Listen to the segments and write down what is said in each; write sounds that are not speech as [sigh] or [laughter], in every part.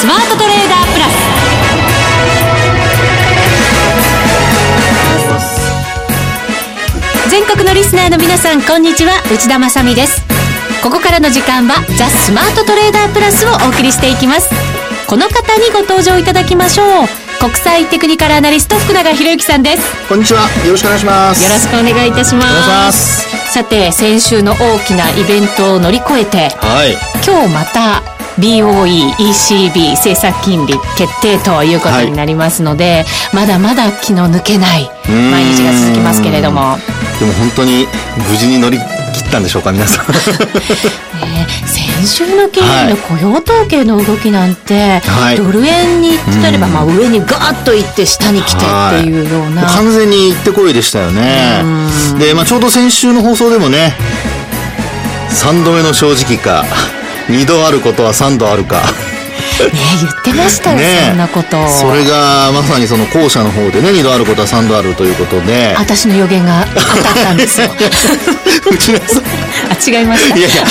スマートトレーダープラス。全国のリスナーの皆さんこんにちは。内田まさです。ここからの時間はザ・スマートトレーダープラスをお送りしていきます。この方にご登場いただきましょう。国際テクニカルアナリスト福永博之さんです。こんにちは。よろしくお願いします。よろしくお願いいたします。さて先週の大きなイベントを乗り越えて、はい、今日また BOE、ECB 政策金利決定ということになりますので、はい、まだまだ気の抜けない毎日が続きますけれども。でも本当に無事に乗り切ったんでしょうか皆さん。[laughs] ね、先週の金曜の雇用統計の動きなんて、はい、ドル円に例えばまあ上にガーッといって下に来てっていうような、はい、完全に行ってこいでしたよね。で、まあ、ちょうど先週の放送でもね3度目の正直か2度あることは3度あるか。ね言ってましたよ、ね、そんなこと。それがまさにその後者の方でね2度あることは3度あるということで。私の予言が当たったんですよ [laughs] 内田さんあ違いましたいやいや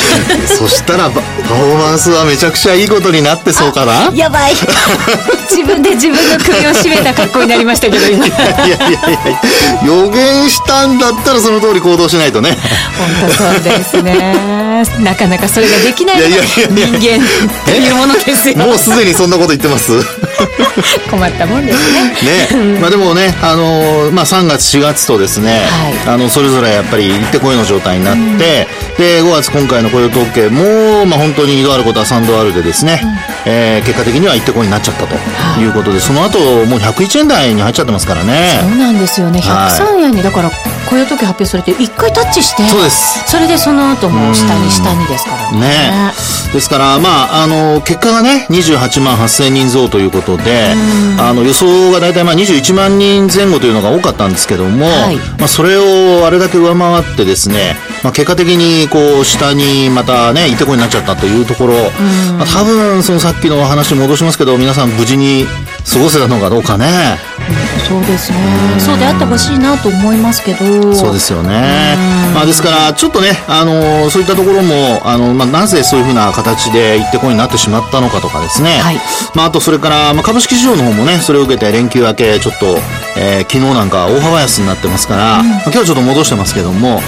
そしたらパフォーマンスはめちゃくちゃいいことになってそうかな？やばい。[laughs] 自分で自分の首を絞めた格好になりましたけど今。いやいやいや予言したんだったらその通り行動しないとね。本当そうですね。なかなかそれができないのが人間というものですよ。もうすでにそんなこと言ってます？[laughs] 困ったもんですね。ね。まあでもねあのまあ3月4月とですね、はい、あのそれぞれやっぱり行ってこいの状態になって、うん、で5月今回の雇用統計もまあ本当に2度あることは3度あるでですね、うん、えー、結果的には行ってこいになっちゃったということで、はい、その後もう101円台に入っちゃってますからね。そうなんですよね。103円にだから雇用統計発表されて1回タッチしてそうです。それでその後も下に下にですからね。ね。ですからまああの結果がね28万8000人増ということで、あの予想が大体まあ21万人前後というのが多かったんですけども、はい、まあ、それをあれだけ上回ってですね、まあ、結果的にこう下にまたね、いてこになっちゃったというところ、まあ、多分そのさっきの話に戻しますけど、皆さん無事に過ごせたのかどうかね。そうですね。そうであってほしいなと思いますけど。そうですよね。まあですから、ちょっとね、あの、そういったところも、あの、まあなぜそういうふうな形で行ってこいになってしまったのかとかですね。はい。まああとそれから、まあ株式市場の方もね、それを受けて連休明け、ちょっと、えー、昨日なんか大幅安になってますから、うん、まあ、今日はちょっと戻してますけども、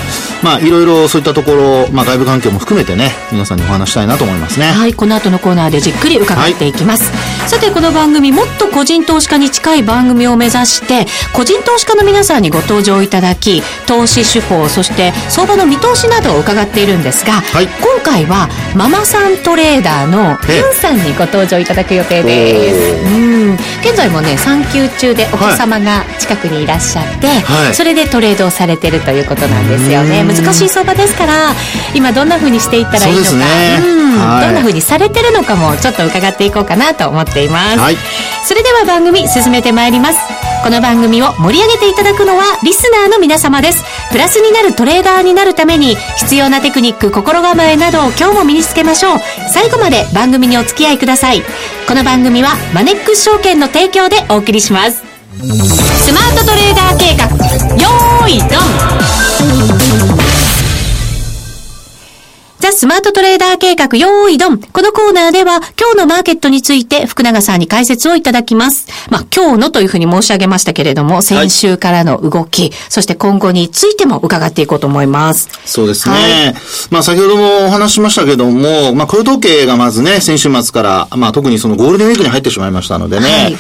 まあいろいろそういったところ、まあ外部環境も含めてね、皆さんにお話したいなと思いますね。はい、この後のコーナーでじっくり伺っていきます。はい、さて、この番組、もっと個人投資家に近い番組を目指して、個人投資家の皆さんにご登場いただき、投資手法、そして相場の見通しなどを伺っているんですが、はい、今回はママさんトレーダーのユンさんにご登場いただく予定です。うん現在もね、産休中でお子様が近くにいらっしゃって、はい、それでトレードをされてるということなんですよね。難しい相場ですから、今どんなふうにしていったらいいのか、うね、うん、はい、どんなふうにされてるのかもちょっと伺っていこうかなと思っています。はい、それでは番組進めてまいります。この番組を盛り上げていただくのはリスナーの皆様です。プラスになるトレーダーになるために必要なテクニック、心構えなどを今日も身につけましょう。最後まで番組にお付き合いください。この番組はマネックス証券の提供でお送りします。スマートトレーダー計画、よーいドンザ・スマートトレーダー計画、用意ドン。このコーナーでは、今日のマーケットについて、福永さんに解説をいただきます。まあ、今日のというふうに申し上げましたけれども、先週からの動き、はい、そして今後についても伺っていこうと思います。そうですね。はい、まあ、先ほどもお話しましたけども、まあ、雇用統計がまずね、先週末から、まあ、特にそのゴールデンウィークに入ってしまいましたのでね、はい、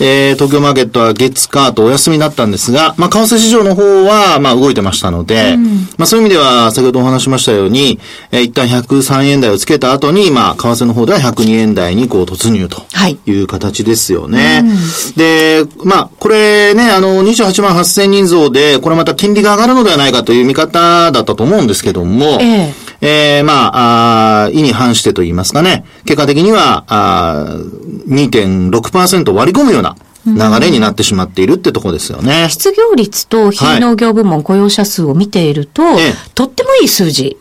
えー、東京マーケットは月、火とお休みになったんですが、まあ、為替市場の方は、まあ、動いてましたので、うん、まあ、そういう意味では、先ほどお話しましたように、えー、一旦103円台をつけた後に、まあ、為替の方では102円台にこう突入とい。う形ですよね。はい、で、まあ、これね、あの、28万8000人増で、これまた金利が上がるのではないかという見方だったと思うんですけども、ええ。えー、まあ、あ意に反してと言いますかね、結果的には、あ2.6%割り込むような、流れになってしまっているってとこですよね。失業率と非農業部門雇用者数を見ていると、はい、とってもいい数字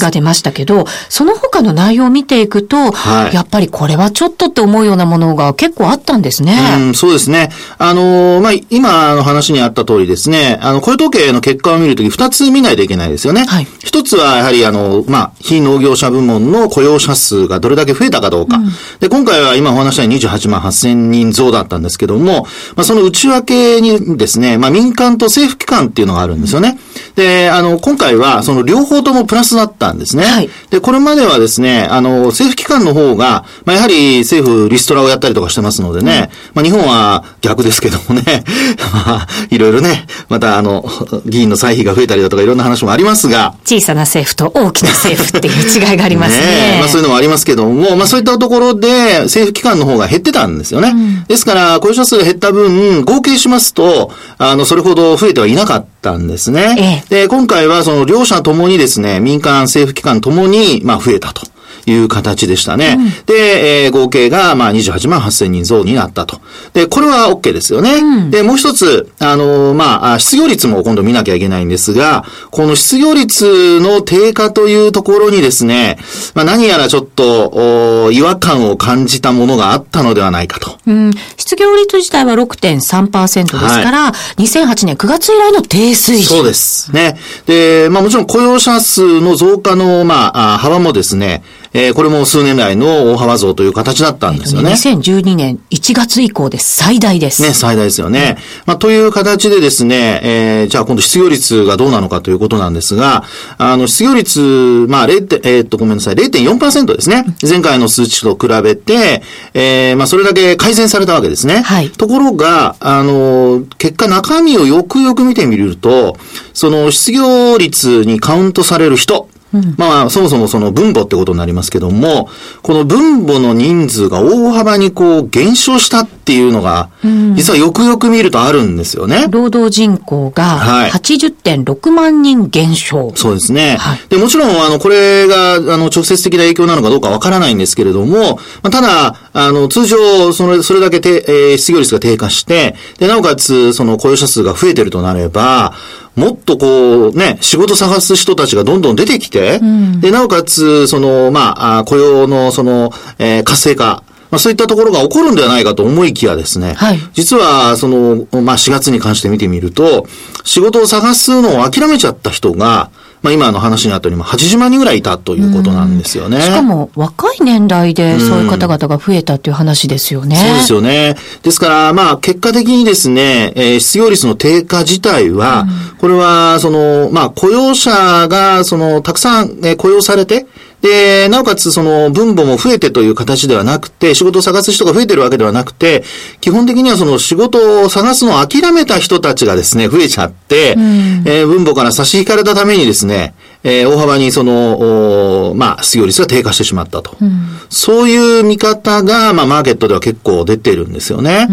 が出ましたけど、その他の内容を見ていくと、はい、やっぱりこれはちょっとって思うようなものが結構あったんですね。うん、そうですね。あの、まあ、今の話にあった通りですね、あの、雇用統計の結果を見るとき二つ見ないといけないですよね。はい。一つはやはりあの、まあ、非農業者部門の雇用者数がどれだけ増えたかどうか。うん、で、今回は今お話したように28万8000人増だったんですけども、まあ、その内訳にですね、まあ、民間と政府機関っていうのがあるんですよね。で、あの、今回はその両方ともプラスだったんですね。はい。で、これまではですね、あの、政府機関の方が、まあ、やはり政府リストラをやったりとかしてますのでね、うん、まあ、日本は逆ですけどもね、[laughs] まあ、いろいろね、またあの、議員の歳費が増えたりだとかいろんな話もありますが。小さな政府と大きな政府っていう違いがありますね。ねまあ、そういうのもありますけども、まあ、そういったところで政府機関の方が減ってたんですよね。うん、ですから、雇用者数が減った分、合計しますと、あの、それほど増えてはいなかったんですね。ええ、で、今回はその両者ともにですね、民間政府機関ともに、まあ、増えたと。いう形でしたね。うん、で、えー、合計が、まあ、28万8000人増になったと。で、これは OK ですよね。うん、で、もう一つ、あのー、まあ、失業率も今度見なきゃいけないんですが、この失業率の低下というところにですね、まあ、何やらちょっと、違和感を感じたものがあったのではないかと。うん、失業率自体は6.3%ですから、はい、2008年9月以来の低水準。そうです。ね。で、まあもちろん雇用者数の増加の、まあ、幅もですね、えー、これも数年来の大幅増という形だったんですよね。2012年1月以降で最大です。ね、最大ですよね。うん、まあ、という形でですね、えー、じゃあ今度失業率がどうなのかということなんですが、あの、失業率、まあ、0. えー、っと、ごめんなさい、0.4%ですね。前回の数値と比べて、えー、まあ、それだけ改善されたわけですね。はい。ところが、あの、結果中身をよくよく見てみると、その失業率にカウントされる人、まあ、そもそもその分母ってことになりますけども、この分母の人数が大幅にこう減少したっていうのが、実はよくよく見るとあるんですよね。労働人口が80.6万人減少。はい、そうですね。はい、で、もちろん、あの、これが、あの、直接的な影響なのかどうかわからないんですけれども、まあ、ただ、あの、通常、それ、それだけて、えー、失業率が低下して、で、なおかつ、その雇用者数が増えてるとなれば、もっとこう、ね、仕事探す人たちがどんどん出てきて、うん、で、なおかつ、その、まあ、雇用の、その、えー、活性化、まあ、そういったところが起こるんではないかと思いきやですね、はい、実は、その、まあ、4月に関して見てみると、仕事を探すのを諦めちゃった人が、まあ、今の話にあったように、80万人ぐらいいたということなんですよね。しかも、若い年代でそういう方々が増えたという話ですよね。そうですよね。ですから、まあ、結果的にですね、えー、失業率の低下自体は、これは、その、まあ、雇用者が、その、たくさん、えー、雇用されて、で、なおかつその分母も増えてという形ではなくて、仕事を探す人が増えてるわけではなくて、基本的にはその仕事を探すのを諦めた人たちがですね、増えちゃって、うん、えー、分母から差し引かれたためにですね、えー、大幅にその、まあ、失業率が低下してしまったと。うん、そういう見方が、まあ、マーケットでは結構出てるんですよね。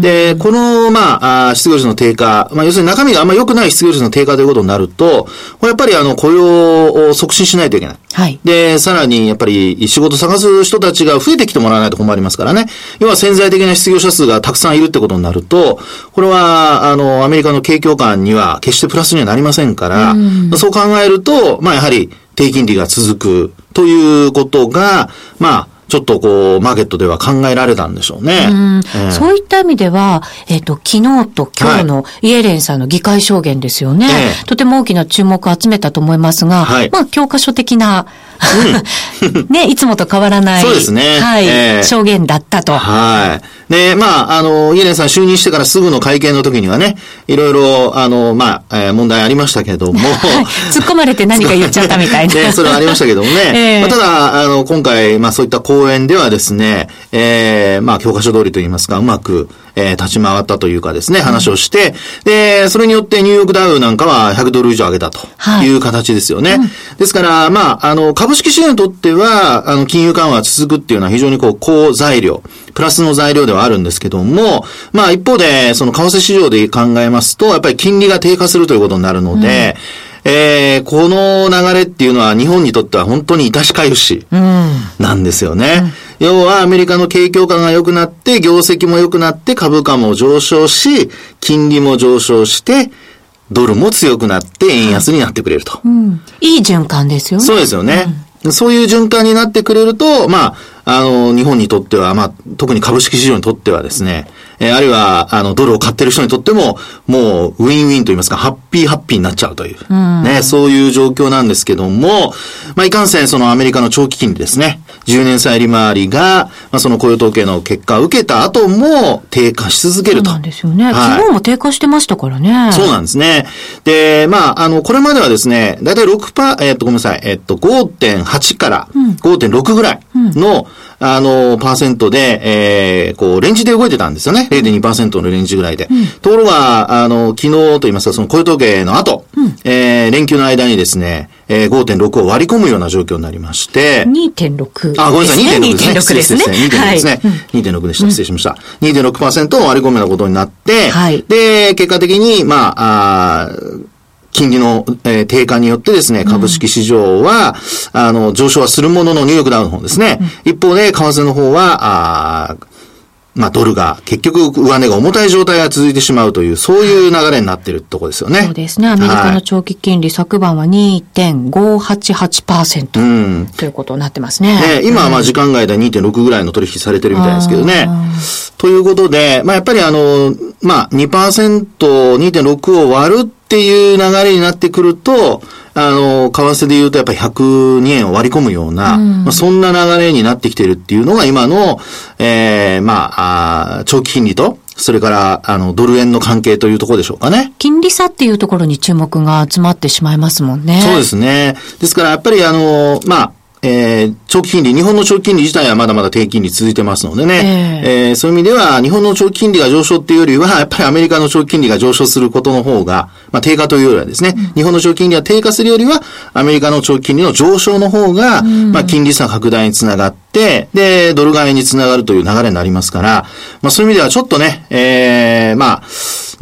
で、この、まあ、失業率の低下、まあ、要するに中身があんまり良くない失業率の低下ということになると、やっぱりあの、雇用を促進しないといけない。はい。で、さらに、やっぱり、仕事探す人たちが増えてきてもらわないと困りますからね。要は潜在的な失業者数がたくさんいるってことになると、これは、あの、アメリカの景況感には決してプラスにはなりませんから、うそう考えると、まあやはり低金利が続くということが、まあ、ちょっとこう、マーケットでは考えられたんでしょうね。うん。えー、そういった意味では、えっ、ー、と、昨日と今日のイエレンさんの議会証言ですよね。はいとても大きな注目を集めたと思いますが、はい、まあ、教科書的な、うん、[laughs] ね、いつもと変わらない。そうですね。はい、えー、証言だったと。はい。で、まあ、あの、イエレンさん就任してからすぐの会見の時にはね、いろいろ、あの、まあ、えー、問題ありましたけども。[laughs] 突っ込まれて何か言っちゃったみたいな。ね、それはありましたけどもね。[laughs] えー、まあ、ただ、あの、今回、まあ、そういった講演ではですね、えー、まあ、教科書通りといいますか、うまく、えー、立ち回ったというかですね、話をして、で、それによってニューヨークダウなんかは100ドル以上上げたとい。う形ですよね。はいうん、ですから、まあ、あの、株式市場にとっては、あの、金融緩和続くっていうのは非常にこう、好材料、プラスの材料ではあるんですけども、まあ一方で、その為替市場で考えますと、やっぱり金利が低下するということになるので、うん、えー、この流れっていうのは日本にとっては本当に致しかゆしなんですよね。うん、要はアメリカの景況感が良くなって、業績も良くなって、株価も上昇し、金利も上昇して、ドルも強くなって円安になってくれると。うん、いい循環ですよね。そうですよね。うん、そういう循環になってくれると、まあ、あの、日本にとっては、まあ、特に株式市場にとってはですね、えー、あるいは、あの、ドルを買ってる人にとっても、もう、ウィンウィンと言いますか、ハッピーハッピーになっちゃうという、うん、ね、そういう状況なんですけども、まあ、いかんせん、そのアメリカの長期金利ですね、10年債利回りが、まあ、その雇用統計の結果を受けた後も低下し続けると。そうなんですよね。はい、昨日も低下してましたからね。そうなんですね。で、まあ、あの、これまではですね、だいたい6パー、えっ、と、ごめんなさい、えっ、と、5.8から5.6ぐらいの、うんあの、パーセントで、えー、こう、レンジで動いてたんですよね。0.2%のレンジぐらいで。うん、ところが、あの、昨日と言いますか、その雇用統計の後、うん、えー、連休の間にですね、えー、5.6を割り込むような状況になりまして。2.6、あ、ごめんなさい、2.6ですね。2.6ですね。2.6ですね。2.6でした。失礼しました。2.6%を割り込むようなことになって、はい、で、結果的に、まあ、あ金利の、えー、低下によってですね、株式市場は、うん、あの、上昇はするもののニューヨークダウの方ですね。うん、一方で、為替の方は、あまあ、ドルが、結局、上値が重たい状態が続いてしまうという、そういう流れになっているところですよね。そうですね。アメリカの長期金利、はい、昨晩は2.588%、うん、ということになってますね。ね今はまあ、時間外で2.6ぐらいの取引されてるみたいですけどね。ということで、まあ、やっぱりあの、まあ2%、2.6を割るっていう流れになってくると、あの、為替で言うとやっぱり102円を割り込むような、うん、まあ、そんな流れになってきてるっていうのが今の、ええー、まあ、あ長期金利と、それから、あの、ドル円の関係というところでしょうかね。金利差っていうところに注目が集まってしまいますもんね。そうですね。ですから、やっぱりあの、まあ、えー、長期金利、日本の長期金利自体はまだまだ低金利続いてますのでね、えー、えー、そういう意味では、日本の長期金利が上昇っていうよりは、やっぱりアメリカの長期金利が上昇することの方が、まあ低下というよりはですね、うん、日本の長期金利が低下するよりは、アメリカの長期金利の上昇の方が、うん、まあ金利差拡大につながって、で、ドル買いにつながるという流れになりますから、まあそういう意味ではちょっとね、えー、まあ、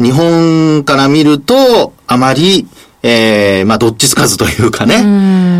日本から見ると、あまり、えー、まあ、どっちつかずというかね、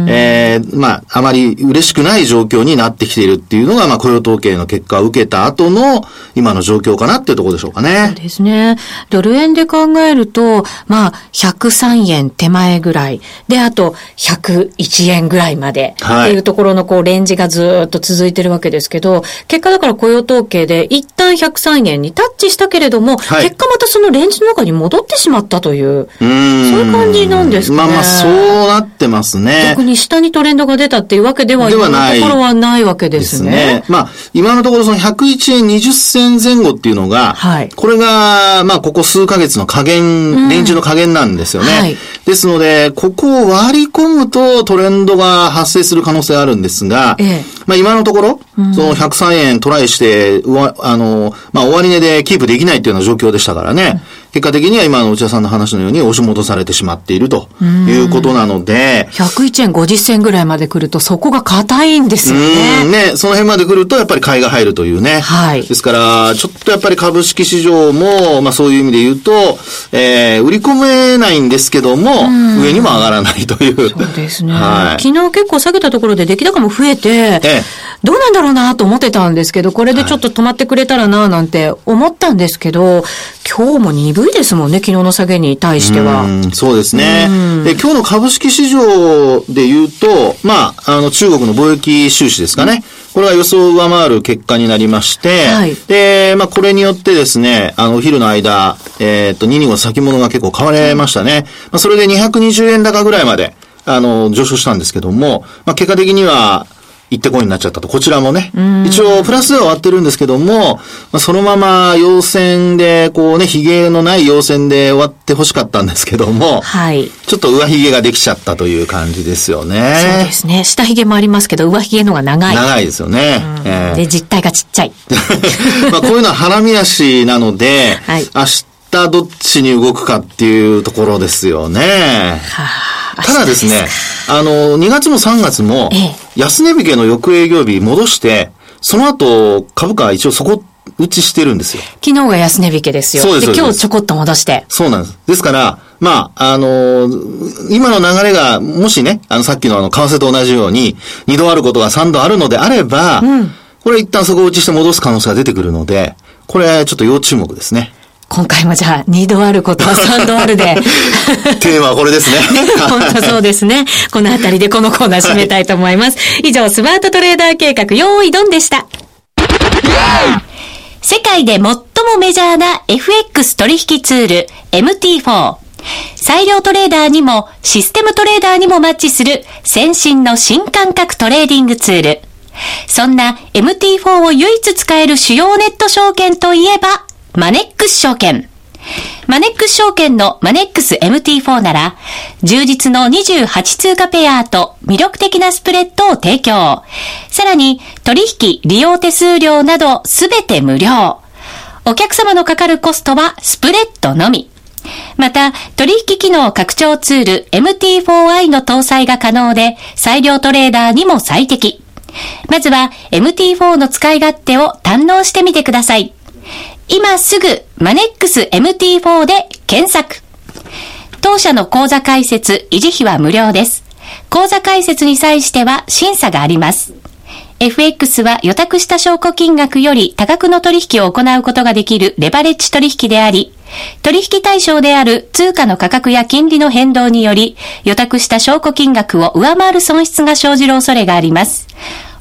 えー、まあ、あまり嬉しくない状況になってきているっていうのが、まあ、雇用統計の結果を受けた後の今の状況かなっていうところでしょうかね。そうですね。ドル円で考えると、まあ、103円手前ぐらい、で、あと、101円ぐらいまで、っていうところのこう、レンジがずっと続いてるわけですけど、結果だから雇用統計で一旦103円にタッチしたけれども、はい、結果またそのレンジの中に戻ってしまったという、うそういう感じのなんですかね。まあまあ、そうなってますね。逆に下にトレンドが出たっていうわけでは今のところはないわけですね。ですね。まあ、今のところその101円20銭前後っていうのが、はい、これが、まあ、ここ数ヶ月の加減、レンジの加減なんですよね。はい、ですので、ここを割り込むとトレンドが発生する可能性あるんですが、ええ、まあ、今のところ、その103円トライして、あの、まあ、終値でキープできないっていうような状況でしたからね。うん結果的には今の内田さんの話のように押し戻されてしまっているということなので。101円50銭ぐらいまで来るとそこが硬いんですよね。うんね、その辺まで来るとやっぱり買いが入るというね。はい。ですから、ちょっとやっぱり株式市場も、まあそういう意味で言うと、えー、売り込めないんですけども、上にも上がらないという。そうですね。はい、昨日結構下げたところで出来高も増えて、ええ、どうなんだろうなと思ってたんですけど、これでちょっと止まってくれたらななんて思ったんですけど、今日も鈍いですもんね、昨日の下げに対しては。うそうですね。で、今日の株式市場で言うと、まあ、あの、中国の貿易収支ですかね。これは予想を上回る結果になりまして、はい、で、まあ、これによってですね、あの、お昼の間、えっ、ー、と、2 2号先物が結構買われましたね。まあ、それで220円高ぐらいまで、あの、上昇したんですけども、まあ、結果的には、行ってこいになっちゃったと。こちらもね。一応、プラスでは終わってるんですけども、まあ、そのまま陽線で、こうね、髭のない陽線で終わってほしかったんですけども、はい。ちょっと上髭ができちゃったという感じですよね。そうですね。下髭もありますけど、上髭のが長い。長いですよね。えー、で、実体がちっちゃい。[laughs] まあ、こういうのは花見足なので、はい、明日どっちに動くかっていうところですよね。はあただですね、あの、2月も3月も、安値引けの翌営業日戻して、その後、株価は一応そこ、打ちしてるんですよ。昨日が安値引けですよ。そうです。で、今日ちょこっと戻して。そうなんです。ですから、まあ、あのー、今の流れが、もしね、あの、さっきのあの、為替と同じように、2度あることが3度あるのであれば、うん、これ一旦そこを打ちして戻す可能性が出てくるので、これちょっと要注目ですね。今回もじゃあ、2度あることは3度あるで。[laughs] テーマはこれですね。[laughs] 本当そうですね。このあたりでこのコーナー締めたいと思います。以上、スマートトレーダー計画、用意ドンでした。世界で最もメジャーな FX 取引ツール MT4。裁量トレーダーにもシステムトレーダーにもマッチする先進の新感覚トレーディングツール。そんな MT4 を唯一使える主要ネット証券といえば、マネックス証券。マネックス証券のマネックス MT4 なら、充実の28通貨ペアと魅力的なスプレッドを提供。さらに、取引、利用手数料などすべて無料。お客様のかかるコストはスプレッドのみ。また、取引機能拡張ツール MT4i の搭載が可能で、裁量トレーダーにも最適。まずは MT4 の使い勝手を堪能してみてください。今すぐマネックス MT4 で検索。当社の口座開設、維持費は無料です。口座開設に際しては審査があります。FX は予託した証拠金額より多額の取引を行うことができるレバレッジ取引であり、取引対象である通貨の価格や金利の変動により、予託した証拠金額を上回る損失が生じる恐れがあります。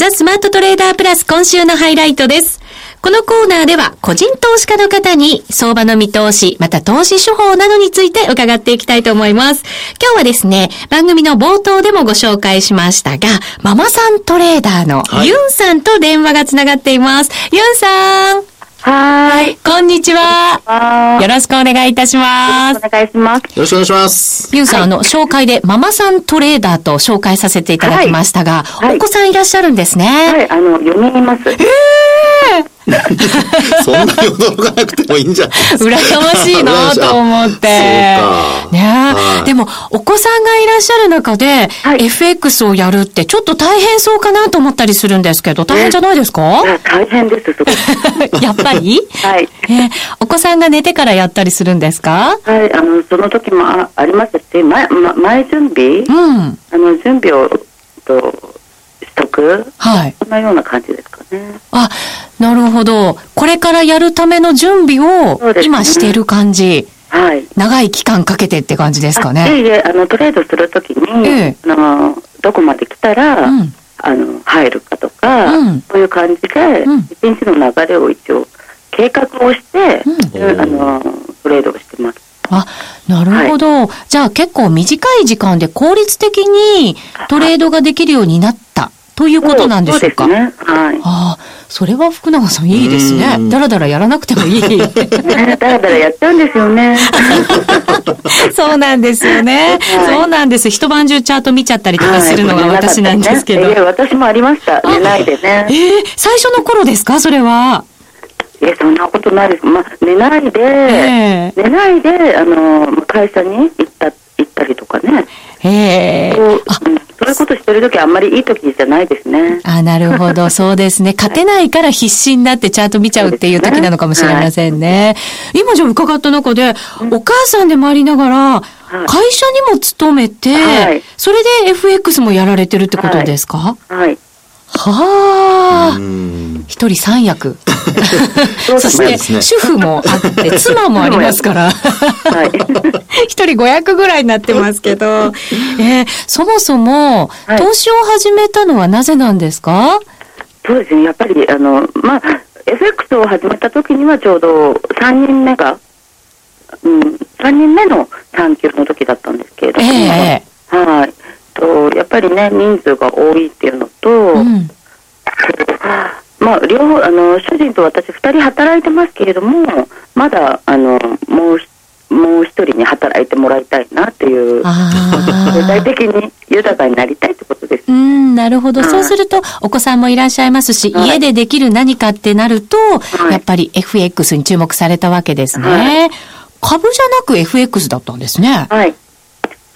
ザ・スマートトレーダープラス今週のハイライトです。このコーナーでは個人投資家の方に相場の見通し、また投資手法などについて伺っていきたいと思います。今日はですね、番組の冒頭でもご紹介しましたが、ママさんトレーダーのユンさんと電話がつながっています。ユンさんはい。こんにちは。よろしくお願いいたします。お願いします。よろしくお願いします。ユンさん、はい、あの、紹介でママさんトレーダーと紹介させていただきましたが、はい、お子さんいらっしゃるんですね。はい、あの、4人います。えー [laughs] そんなに驚かなくてもいいんじゃない？ですか。羨ましいなと思って。ね、はい、でも、お子さんがいらっしゃる中で、はい、FX をやるってちょっと大変そうかなと思ったりするんですけど、大変じゃないですか、大変です、すごい。[laughs] やっぱり？はい、えー、お子さんが寝てからやったりするんですか？はい、あの、その時もあありますし、前、ま、前準備？うん。あの、準備を、とくはい。そんなような感じですかね。あ、なるほど。これからやるための準備を今している感じ。はい。長い期間かけてって感じですかね。いえいえ、あの、トレードするときに、ええ、あの、どこまで来たら、うん、あの、入るかとか、うん、そういう感じで、うん、一日の流れを一応、計画をして、うん、あの、トレードをしてます。あ、なるほど。はい、じゃあ結構短い時間で効率的にトレードができるようになったということなんでしょうか？そうですね。はい。ああ、それは福永さんいいですね。だらだらやらなくてもいい。だらだらやっちゃうんですよね。[laughs] そうなんですよね、はい、そうなんです。一晩中チャート見ちゃったりとかするのが私なんですけど。はいね、私もありました。寝ないでね。えー、最初の頃ですか？それは。え、そんなことないです。まあ、寝ないで、えー、寝ないで、あの、会社に行った、行ったりとかね。へえ。そういうことしてるときあんまりいい時じゃないですね。あ、なるほど。そうですね。勝てないから必死になってチャート見ちゃうっていう時なのかもしれませんね。はい、今じゃ伺った中で、お母さんでもありながら、会社にも勤めて、はい、それで FX もやられてるってことですか？はい。はいはあ。一人三役。[laughs] そして、主婦もあって、妻もありますから。一人五役ぐらいになってますけど、えー、そもそも、投資を始めたのはなぜなんですか？そうですね、やっぱり、あの、まあ、FX を始めた時にはちょうど3人目が、うん、3人目の産休の時だったんですけれども、えー、はい。とやっぱりね人数が多いっていうのと、うん、まあ両方あの主人と私2人働いてますけれどもまだあのもうもう一人に働いてもらいたいなっていう、具体的に豊かになりたいってことです。うん、なるほど。そうすると、お子さんもいらっしゃいますし、はい、家でできる何かってなると、はい、やっぱり FX に注目されたわけですね。はい、株じゃなく FX だったんですね。はい。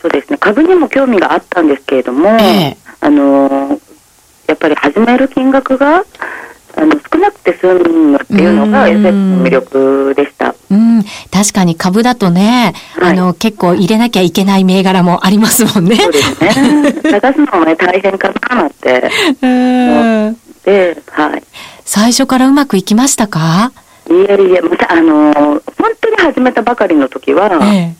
そうですね。株にも興味があったんですけれども、えー、あのやっぱり始める金額が、あの少なくて済むっていうのが SF の魅力でした。うん、確かに株だとね、はい、あの結構入れなきゃいけない銘柄もありますもんね。そうですね。探すのもね大変かなって。[laughs] うん。で、はい。最初からうまくいきましたか？いえいえ、またあの本当に始めたばかりの時は、ええ、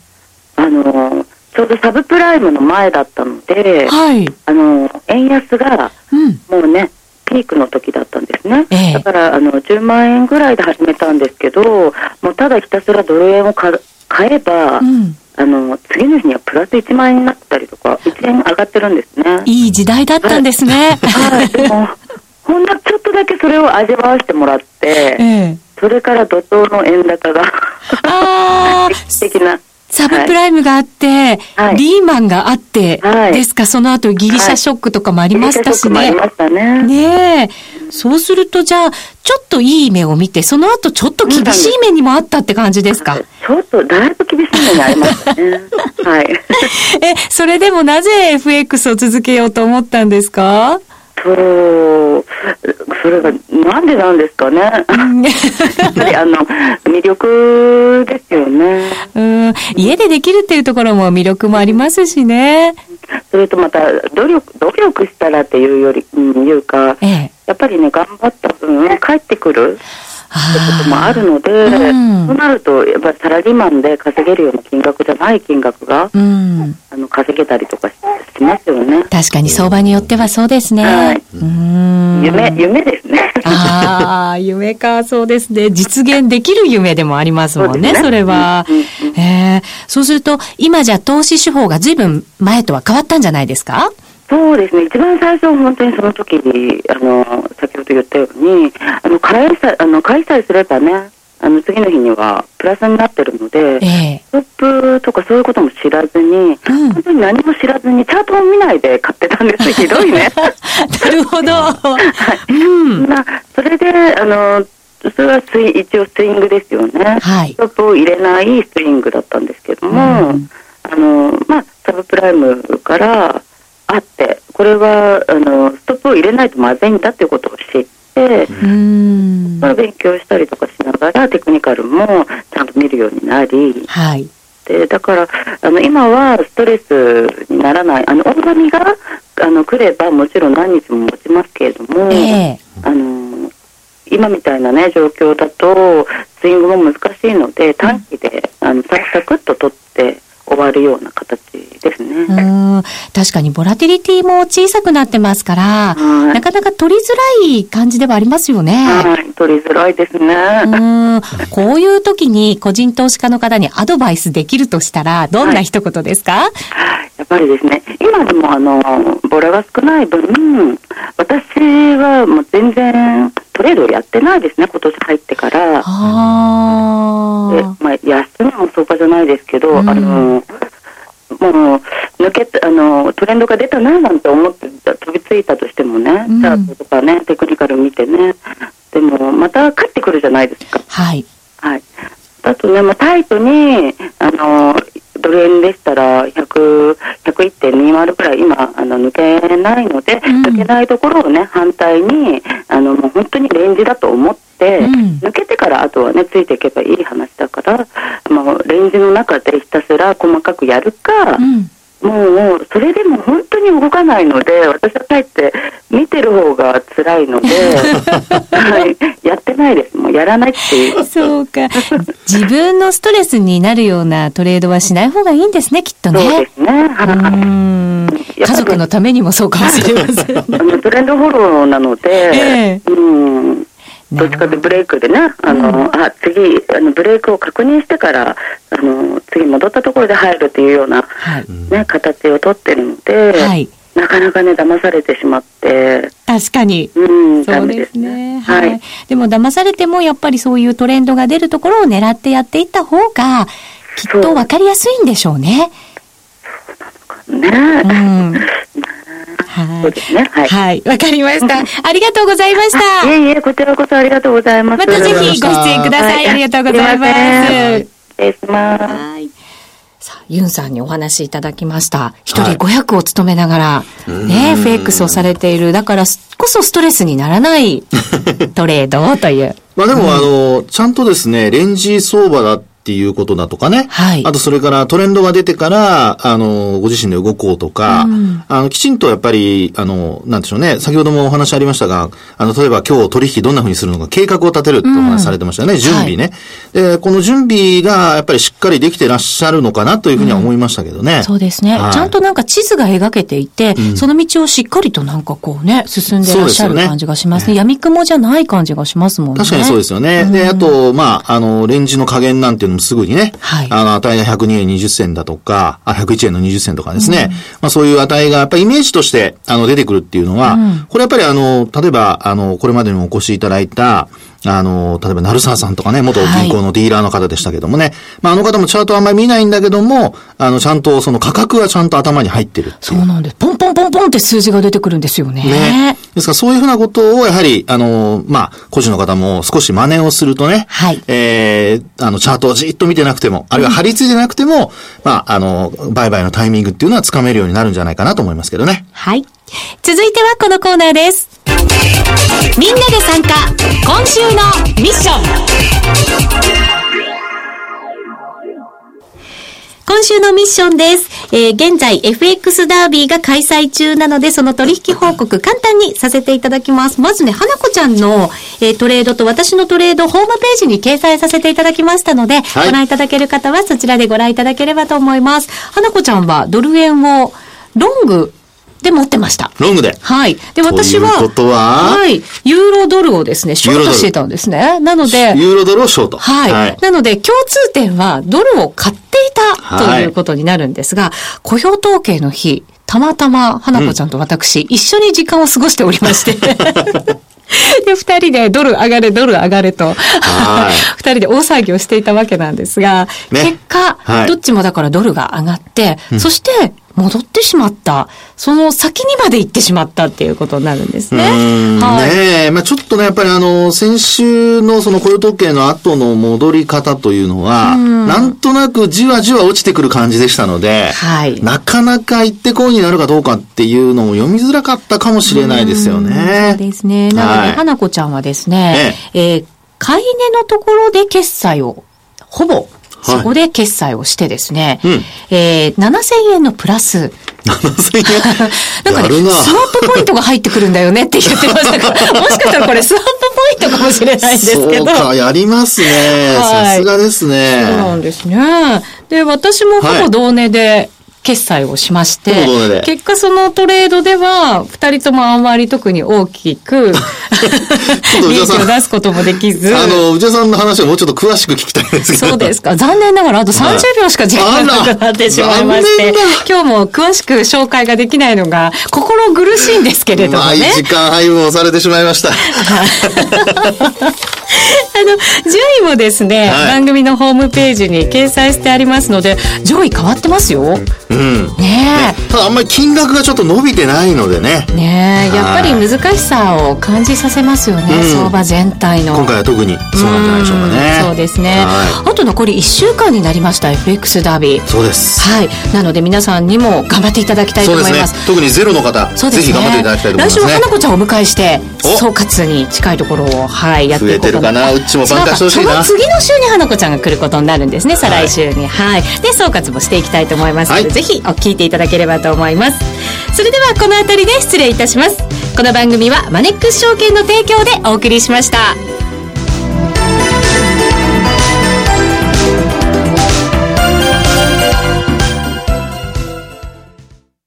あのちょうどサブプライムの前だったので、はい、あの円安が、うん、もうねピークの時だったんですね、えだからあの10万円ぐらいで始めたんですけどもうただひたすらドル円を買えば、うん、あの次の日にはプラス1万円になったりとか1円上がってるんですね。いい時代だったんですね。はい、でも [laughs] ほんのちょっとだけそれを味わわせてもらって、えそれから怒涛の円高があ [laughs] 的なサブプライムがあって、はい、リーマンがあって、はい、ですか、その後ギリシャショックとかもありましたしね。ありましたね。ねえ。そうすると、じゃあ、ちょっといい目を見て、その後ちょっと厳しい目にもあったって感じですか、ちょっと、だいぶ厳しい目にありましたね。[laughs] はい。え、それでもなぜ FX を続けようと思ったんですか？そう、それがなんでなんですかね。やっぱりあの魅力ですよね。うん、家でできるっていうところも魅力もありますしね。それとまた努力努力したらっていうより、うん、いうか、ええ、やっぱりね頑張った分帰ってくる。ってこともあるので、うん、そうなると、やっぱりサラリーマンで稼げるような金額じゃない金額が、うん、あの稼げたりとかしますよね。確かに相場によってはそうですね。はい、夢、夢ですね。ああ、夢か、そうですね。実現できる夢でもありますもんね、そ、ね、れは。えー、そうすると、今じゃ投資手法が随分前とは変わったんじゃないですか？そうですね、一番最初、本当にその時に、あの、先ほど言ったように、あの、買いさあの買いさえすればね、あの、次の日にはプラスになってるので、えー、ストップとかそういうことも知らずに、うん、本当に何も知らずに、チャートを見ないで買ってたんです。ひどいね。[laughs] なるほど。はい。うん。まあ、それで、あの、それはスイ一応スイングですよね。はい。ストップを入れないスイングだったんですけども、うん、あの、まあ、サブプライムから、あって、これはあのストップを入れないとまずいんだっていうことを知って、うん。勉強したりとかしながらテクニカルもちゃんと見るようになり、はい、でだからあの今はストレスにならないあの大波があの来ればもちろん何日も持ちますけれども、えー、あの今みたいなね状況だとスイングも難しいので短期で、あのサクサクっと取って終わるような形確かにボラティリティも小さくなってますから、なかなか取りづらい感じではありますよね。はい、取りづらいですね。うん。こういう時に個人投資家の方にアドバイスできるとしたら、どんな一言ですか、はい、やっぱりですね、今でもあの、ボラが少ない分、私はもう全然トレードをやってないですね、今年入ってから。あでまあ、安値も相場じゃないですけど、うん、あの、もう、抜けあの、トレンドが出たななんて思って飛びついたとしてもね、チャートとかね、テクニカル見てね、でも、また帰ってくるじゃないですか。はい。はい。あとね、まあ、タイトに、あの、ドル円でしたら100、101.20ぐらい今、あの、抜けないので、うん、抜けないところをね、反対に、あの、もう本当にレンジだと思って、うん、抜けてからあとはね、ついていけばいい話だから、まあ、レンジの中でひたすら細かくやるか、うんもう、それでも本当に動かないので、私はかえって見てる方が辛いので、[laughs] はい、やってないです。もうやらないっていう。そうか。自分のストレスになるようなトレードはしない方がいいんですね、きっとね。そうですね。家族のためにもそうかもしれません、[laughs] ね。トレンドフォローなので、[laughs] えー、うんどっちかとブレイクでね、あの、うん、あ、次、あの、ブレイクを確認してから、あの、次戻ったところで入るというような、はい、ね、形をとってるので、はい、なかなかね、騙されてしまって。確かに。うん、そうですね。はい。でも騙されても、やっぱりそういうトレンドが出るところを狙ってやっていった方が、きっと分かりやすいんでしょうね。ねうん。はい。そうですね。はい。はい。わかりました。[laughs] ありがとうございました。いえいえ、こちらこそありがとうございます。またぜひご出演ください。はありがとうございます。失礼します。はい。さあ、ユンさんにお話しいただきました。一人500を務めながら、ね、FX をされている。だからこそストレスにならないトレードという。まあでも、あの、ちゃんとですね、レンジ相場だっていうことだとかね。はいあと、それからトレンドが出てから、あの、ご自身で動こうとか、あの、きちんとやっぱり、あの、なんでしょうね、先ほどもお話ありましたが、あの、例えば今日取引どんな風にするのか計画を立てるってお話されてましたよね、準備ね。で、この準備がやっぱりしっかりできてらっしゃるのかなというふうには思いましたけどね。そうですね。はいちゃんとなんか地図が描けていて、その道をしっかりとなんかこうね、進んでらっしゃる感じがしますね。闇雲じゃない感じがしますもんね。確かにそうですよね。で、あと、まあ、あの、レンジの加減なんていうのもすぐにね、はい。あの、値が102円20銭だとか、あ、101円の20銭とかですね。まあ、そういう値が、やっぱりイメージとして、あの、出てくるっていうのは、これやっぱりあの、例えば、あの、これまでにもお越しいただいた、あの、例えば、鳴沢さんとかね、元銀行のディーラーの方でしたけどもね。まあ、あの方もチャートあんまり見ないんだけども、あの、ちゃんとその価格がちゃんと頭に入ってるっていうそうなんです。ポンポンポンポンって数字が出てくるんですよね。ね。ですからそういうふうなことを、やはり、あの、まあ、個人の方も少し真似をするとね、はいえー、あの、チャートをじっと見てなくても、あるいは張り付いてなくても、まあ、あの、売買のタイミングっていうのはつかめるようになるんじゃないかなと思いますけどね。はい。続いてはこのコーナーです。みんなで参加、今週のミッション。今週のミッションです。えー現在 FX ダービーが開催中なので、その取引報告簡単にさせていただきます。まずね、花子ちゃんの、えートレードと私のトレードホームページに掲載させていただきましたので、はいご覧いただける方はそちらでご覧いただければと思います。花子ちゃんはドル円をロングで持ってました。ロングで。はい。で、私は、は？はい。ユーロドルをですね、ショートしてたんですね。なので、ユーロドルをショート。はい。なので、共通点は、ドルを買っていたということになるんですが、雇用統計の日、たまたま、花子ちゃんと私、一緒に時間を過ごしておりまして。[laughs] で、二人でドル上がれ、ドル上がれと、はい [laughs] 二人で大騒ぎをしていたわけなんですが、ね結果、はいどっちもだからドルが上がって、そして戻ってしまった。その先にまで行ってしまったっていうことになるんですね。はい。ねえ、まあちょっとね、やっぱりあの、先週のその雇用統計の後の戻り方というのは、なんとなくじわじわ落ちてくる感じでしたので、はいなかなか行ってこいになるかどうかっていうのも読みづらかったかもしれないですよね。そうですね。なので、はい花子ちゃんはですね、えー買い値のところで決済を、ほぼ、そこで決済をしてですね、うんえー7000円のプラス、7000円？[laughs] なんかね、なスワップポイントが入ってくるんだよねって言ってましたから、[laughs] もしかしたらこれスワップポイントかもしれないんですけど。そうか、やりますね。はいさすがですね。そうなんですね。で、私もほぼ同値で決済をしまして、結果そのトレードでは、二人ともあんまり特に大きく、利益を出すこともできず、あの、内田さんの話をもうちょっと詳しく聞きたいんですけど。そうですか。残念ながら、あと30秒しか時間がなくなってしまいまして今日も詳しく紹介ができないのが、心苦しいんですけれどもね。時間配分をされてしまいました。[laughs] あの、順位もですね、はい番組のホームページに掲載してありますので、上位変わってますよ。うん。ねただあんまり金額がちょっと伸びてないのでねえ。。ねえ、やっぱり難しさを感じさせますよね、うん相場全体の。今回は特にそうなんじゃないでしょうかね。うんそうですね。はあと残り1週間になりました、FX ダービー。い。そうです。はい。なので皆さんにも頑張っていただきたいと思います。。特にゼロの方、そうですね。ぜひ頑張っていただきたいと思いますね来週は花。子ちゃんをお迎えして、お総括に近いところを、はい、やっていこうと増えてるかな？うっちも参加してほしいなその次の週に花子ちゃんが来ることになるんですね、再来週に。はい。で、総括もしていきたいと思いますので、はいぜひお聞いていただければと思います。それではこの辺りで失礼いたします。この番組はマネックス証券の提供でお送りしました。